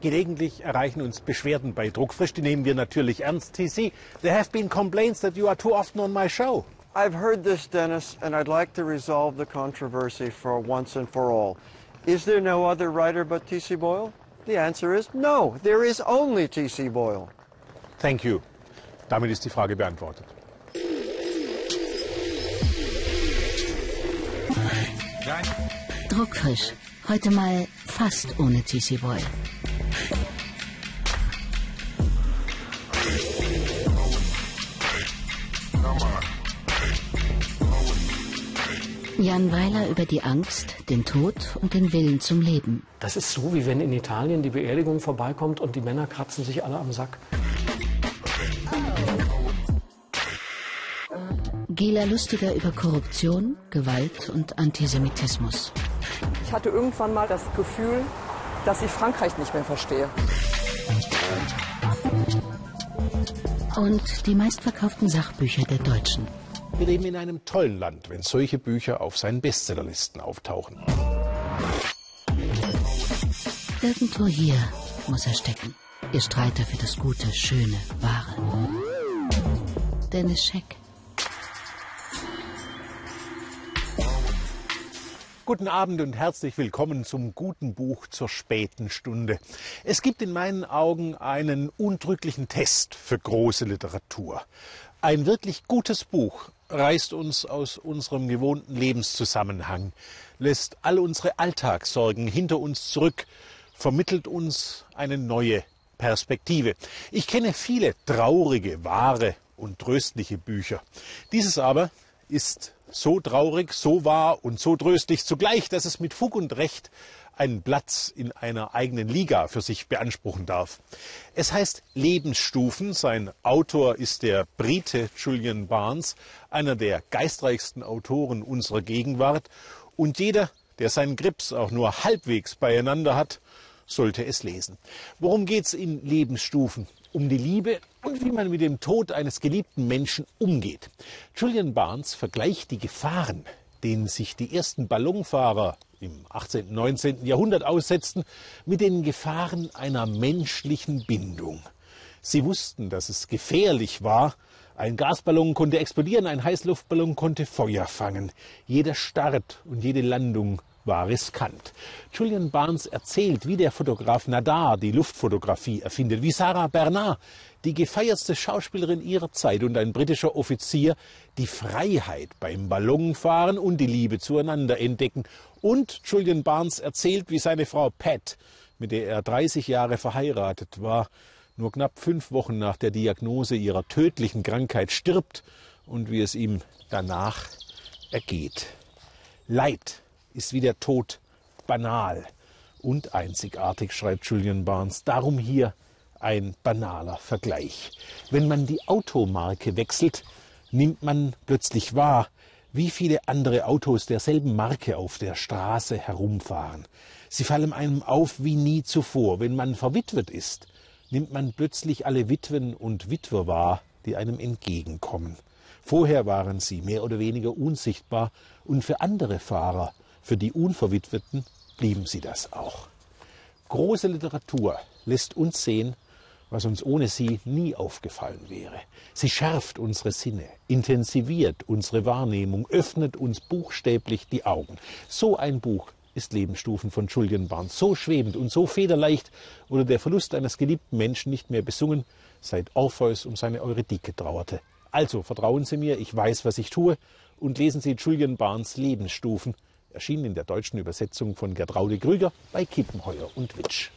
Gelegentlich erreichen uns Beschwerden bei Druckfrisch, die nehmen wir natürlich ernst. TC, there have been complaints that you are too often on my show. I've heard this, Dennis, and I'd like to resolve the controversy for once and for all. Is there no other writer but T.C. Boyle? The answer is no. There is only T.C. Boyle. Thank you. Damit ist die Frage beantwortet. Druckfrisch. Heute mal fast ohne TC Boy. Jan Weiler über die Angst, den Tod und den Willen zum Leben. Das ist so, wie wenn in Italien die Beerdigung vorbeikommt und die Männer kratzen sich alle am Sack. Gela Lustiger über Korruption, Gewalt und Antisemitismus. Ich hatte irgendwann mal das Gefühl, dass ich Frankreich nicht mehr verstehe. Und die meistverkauften Sachbücher der Deutschen. Wir leben in einem tollen Land, wenn solche Bücher auf seinen Bestsellerlisten auftauchen. Irgendwo hier muss er stecken. Ihr Streiter für das Gute, Schöne, Wahre. Dennis Scheck. Guten Abend und herzlich willkommen zum guten Buch zur späten Stunde. Es gibt in meinen Augen einen undrücklichen Test für große Literatur. Ein wirklich gutes Buch reißt uns aus unserem gewohnten Lebenszusammenhang, lässt all unsere Alltagssorgen hinter uns zurück, vermittelt uns eine neue Perspektive. Ich kenne viele traurige, wahre und tröstliche Bücher. Dieses aber ist so traurig, so wahr und so tröstlich zugleich, dass es mit Fug und Recht einen Platz in einer eigenen Liga für sich beanspruchen darf. Es heißt Lebensstufen. Sein Autor ist der Brite Julian Barnes, einer der geistreichsten Autoren unserer Gegenwart. Und jeder, der seinen Grips auch nur halbwegs beieinander hat, sollte es lesen. Worum geht es in Lebensstufen? Um die Liebe und wie man mit dem Tod eines geliebten Menschen umgeht. Julian Barnes vergleicht die Gefahren, denen sich die ersten Ballonfahrer im 18. und 19. Jahrhundert aussetzten, mit den Gefahren einer menschlichen Bindung. Sie wussten, dass es gefährlich war. Ein Gasballon konnte explodieren, ein Heißluftballon konnte Feuer fangen. Jeder Start und jede Landung war riskant. Julian Barnes erzählt, wie der Fotograf Nadar die Luftfotografie erfindet, wie Sarah Bernard, die gefeiertste Schauspielerin ihrer Zeit und ein britischer Offizier, die Freiheit beim Ballonfahren und die Liebe zueinander entdecken. Und Julian Barnes erzählt, wie seine Frau Pat, mit der er 30 Jahre verheiratet war, nur knapp fünf Wochen nach der Diagnose ihrer tödlichen Krankheit stirbt und wie es ihm danach ergeht. Leid ist wie der Tod banal und einzigartig, schreibt Julian Barnes. Darum hier ein banaler Vergleich. Wenn man die Automarke wechselt, nimmt man plötzlich wahr, wie viele andere Autos derselben Marke auf der Straße herumfahren. Sie fallen einem auf wie nie zuvor. Wenn man verwitwet ist, nimmt man plötzlich alle Witwen und Witwer wahr, die einem entgegenkommen. Vorher waren sie mehr oder weniger unsichtbar und für andere Fahrer für die Unverwitweten blieben sie das auch. Große Literatur lässt uns sehen, was uns ohne sie nie aufgefallen wäre. Sie schärft unsere Sinne, intensiviert unsere Wahrnehmung, öffnet uns buchstäblich die Augen. So ein Buch ist Lebensstufen von Julian Barnes. So schwebend und so federleicht wurde der Verlust eines geliebten Menschen nicht mehr besungen, seit Orpheus um seine Eurydike trauerte. Also vertrauen Sie mir, ich weiß, was ich tue, und lesen Sie Julian Barnes Lebensstufen erschienen in der deutschen Übersetzung von Gertraude Krüger bei Kippenheuer und Witsch.